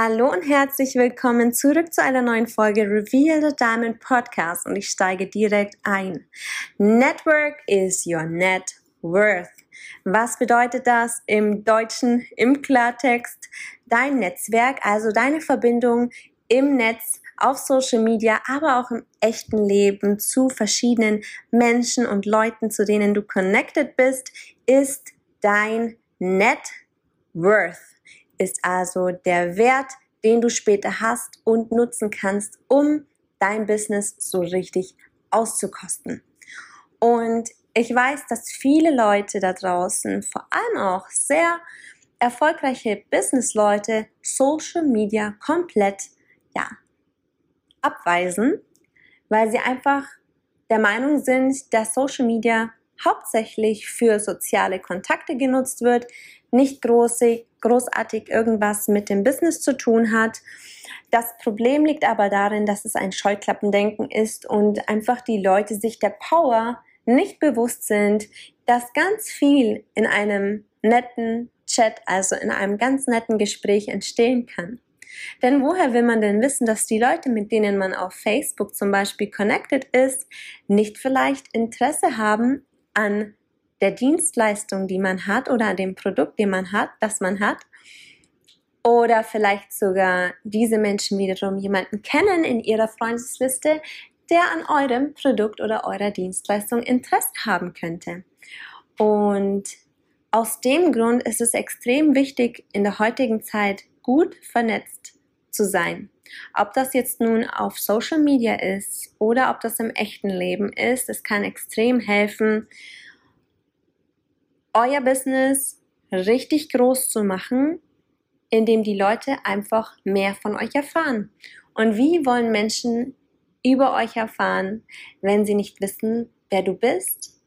Hallo und herzlich willkommen zurück zu einer neuen Folge Reveal the Diamond Podcast und ich steige direkt ein. Network is your net worth. Was bedeutet das im Deutschen, im Klartext? Dein Netzwerk, also deine Verbindung im Netz, auf Social Media, aber auch im echten Leben zu verschiedenen Menschen und Leuten, zu denen du connected bist, ist dein Net Worth ist also der Wert, den du später hast und nutzen kannst, um dein Business so richtig auszukosten. Und ich weiß, dass viele Leute da draußen, vor allem auch sehr erfolgreiche Businessleute, Social Media komplett ja, abweisen, weil sie einfach der Meinung sind, dass Social Media hauptsächlich für soziale Kontakte genutzt wird, nicht große, großartig irgendwas mit dem Business zu tun hat. Das Problem liegt aber darin, dass es ein Scheuklappendenken ist und einfach die Leute sich der Power nicht bewusst sind, dass ganz viel in einem netten Chat, also in einem ganz netten Gespräch entstehen kann. Denn woher will man denn wissen, dass die Leute, mit denen man auf Facebook zum Beispiel connected ist, nicht vielleicht Interesse haben an der Dienstleistung, die man hat oder dem Produkt, den man hat, das man hat. Oder vielleicht sogar diese Menschen wiederum jemanden kennen in ihrer Freundesliste, der an eurem Produkt oder eurer Dienstleistung Interesse haben könnte. Und aus dem Grund ist es extrem wichtig, in der heutigen Zeit gut vernetzt zu sein. Ob das jetzt nun auf Social Media ist oder ob das im echten Leben ist, es kann extrem helfen, euer Business richtig groß zu machen, indem die Leute einfach mehr von euch erfahren. Und wie wollen Menschen über euch erfahren, wenn sie nicht wissen, wer du bist,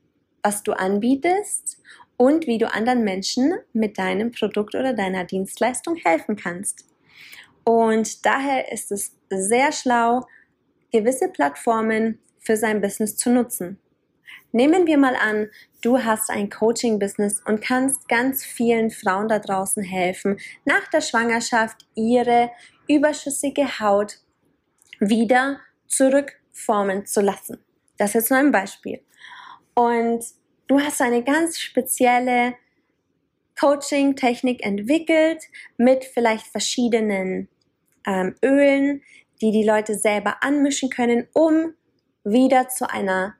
was du anbietest und wie du anderen Menschen mit deinem Produkt oder deiner Dienstleistung helfen kannst. Und daher ist es sehr schlau, gewisse Plattformen für sein Business zu nutzen. Nehmen wir mal an, du hast ein Coaching-Business und kannst ganz vielen Frauen da draußen helfen, nach der Schwangerschaft ihre überschüssige Haut wieder zurückformen zu lassen. Das ist jetzt nur ein Beispiel. Und du hast eine ganz spezielle Coaching-Technik entwickelt mit vielleicht verschiedenen ähm, Ölen, die die Leute selber anmischen können, um wieder zu einer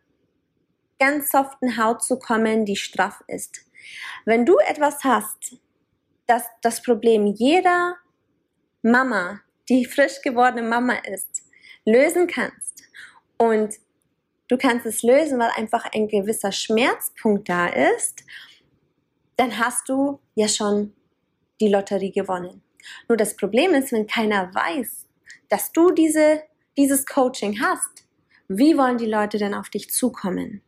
ganz soften Haut zu kommen, die straff ist. Wenn du etwas hast, das das Problem jeder Mama, die frisch gewordene Mama ist, lösen kannst und du kannst es lösen, weil einfach ein gewisser Schmerzpunkt da ist, dann hast du ja schon die Lotterie gewonnen. Nur das Problem ist, wenn keiner weiß, dass du diese, dieses Coaching hast, wie wollen die Leute denn auf dich zukommen?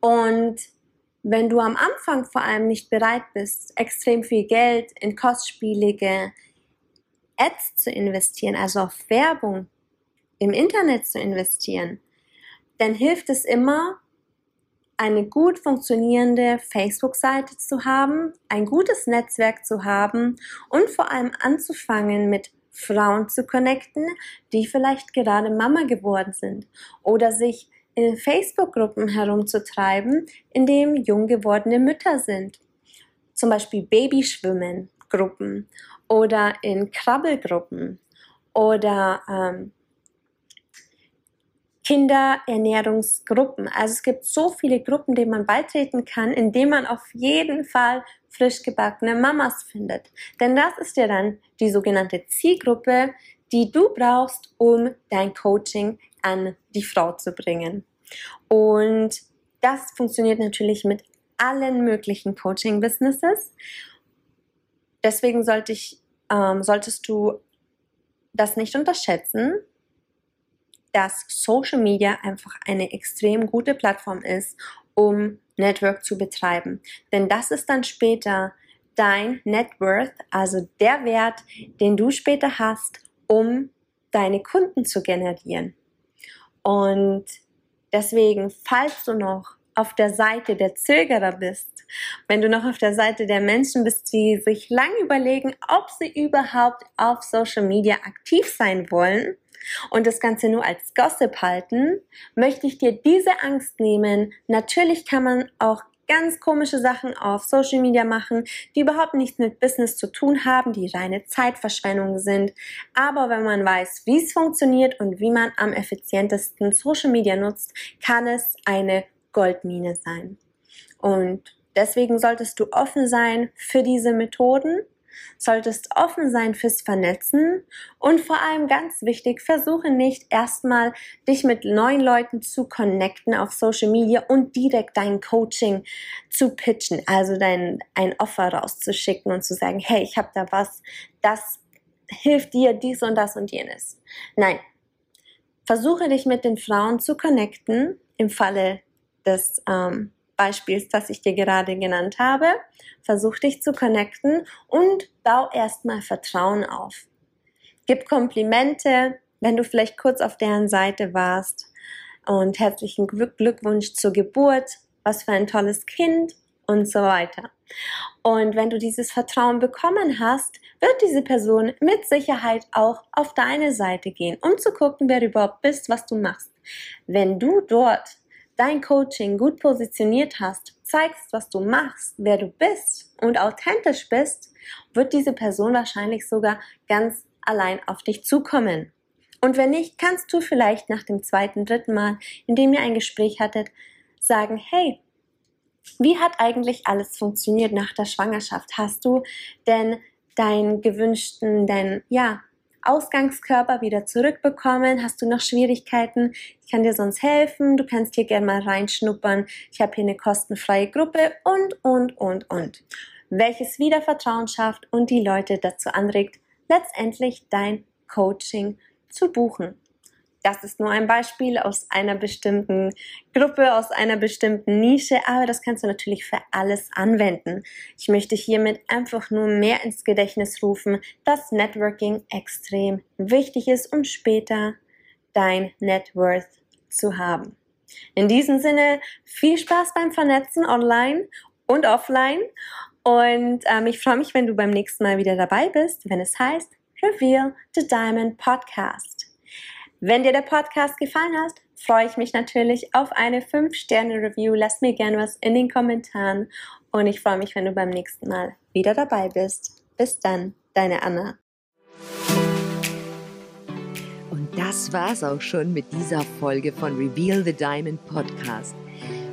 Und wenn du am Anfang vor allem nicht bereit bist, extrem viel Geld in kostspielige Ads zu investieren, also auf Werbung im Internet zu investieren, dann hilft es immer, eine gut funktionierende Facebook-Seite zu haben, ein gutes Netzwerk zu haben und vor allem anzufangen mit Frauen zu connecten, die vielleicht gerade Mama geworden sind oder sich in Facebook-Gruppen herumzutreiben, in denen jung gewordene Mütter sind. Zum Beispiel Babyschwimmen-Gruppen oder in Krabbelgruppen oder ähm, Kinderernährungsgruppen. Also es gibt so viele Gruppen, denen man beitreten kann, indem man auf jeden Fall frisch gebackene Mamas findet. Denn das ist ja dann die sogenannte Zielgruppe, die du brauchst, um dein Coaching an die Frau zu bringen. Und das funktioniert natürlich mit allen möglichen Coaching-Businesses. Deswegen sollte ich ähm, solltest du das nicht unterschätzen, dass Social Media einfach eine extrem gute Plattform ist, um Network zu betreiben. Denn das ist dann später dein Net Worth, also der Wert, den du später hast, um deine Kunden zu generieren. Und deswegen, falls du noch auf der Seite der Zögerer bist, wenn du noch auf der Seite der Menschen bist, die sich lang überlegen, ob sie überhaupt auf Social Media aktiv sein wollen und das Ganze nur als Gossip halten, möchte ich dir diese Angst nehmen. Natürlich kann man auch ganz komische Sachen auf Social Media machen, die überhaupt nichts mit Business zu tun haben, die reine Zeitverschwendung sind. Aber wenn man weiß, wie es funktioniert und wie man am effizientesten Social Media nutzt, kann es eine Goldmine sein. Und deswegen solltest du offen sein für diese Methoden solltest offen sein fürs Vernetzen und vor allem ganz wichtig, versuche nicht erstmal dich mit neuen Leuten zu connecten auf Social Media und direkt dein Coaching zu pitchen, also dein ein Offer rauszuschicken und zu sagen, hey, ich habe da was, das hilft dir dies und das und jenes. Nein, versuche dich mit den Frauen zu connecten im Falle des ähm, Beispiels, das ich dir gerade genannt habe. Versuch dich zu connecten und bau erstmal Vertrauen auf. Gib Komplimente, wenn du vielleicht kurz auf deren Seite warst und herzlichen Glückwunsch zur Geburt, was für ein tolles Kind und so weiter. Und wenn du dieses Vertrauen bekommen hast, wird diese Person mit Sicherheit auch auf deine Seite gehen, um zu gucken, wer du überhaupt bist, was du machst. Wenn du dort dein Coaching gut positioniert hast, zeigst, was du machst, wer du bist und authentisch bist, wird diese Person wahrscheinlich sogar ganz allein auf dich zukommen. Und wenn nicht, kannst du vielleicht nach dem zweiten, dritten Mal, in dem ihr ein Gespräch hattet, sagen, hey, wie hat eigentlich alles funktioniert nach der Schwangerschaft? Hast du denn deinen gewünschten, dein, ja, Ausgangskörper wieder zurückbekommen? Hast du noch Schwierigkeiten? Ich kann dir sonst helfen. Du kannst hier gerne mal reinschnuppern. Ich habe hier eine kostenfreie Gruppe und, und, und, und. Welches wieder Vertrauen schafft und die Leute dazu anregt, letztendlich dein Coaching zu buchen. Das ist nur ein Beispiel aus einer bestimmten Gruppe, aus einer bestimmten Nische, aber das kannst du natürlich für alles anwenden. Ich möchte hiermit einfach nur mehr ins Gedächtnis rufen, dass Networking extrem wichtig ist, um später dein Net Worth zu haben. In diesem Sinne, viel Spaß beim Vernetzen online und offline und ähm, ich freue mich, wenn du beim nächsten Mal wieder dabei bist, wenn es heißt Reveal the Diamond Podcast. Wenn dir der Podcast gefallen hat, freue ich mich natürlich auf eine 5-Sterne-Review. Lass mir gerne was in den Kommentaren und ich freue mich, wenn du beim nächsten Mal wieder dabei bist. Bis dann, deine Anna. Und das war's auch schon mit dieser Folge von Reveal the Diamond Podcast.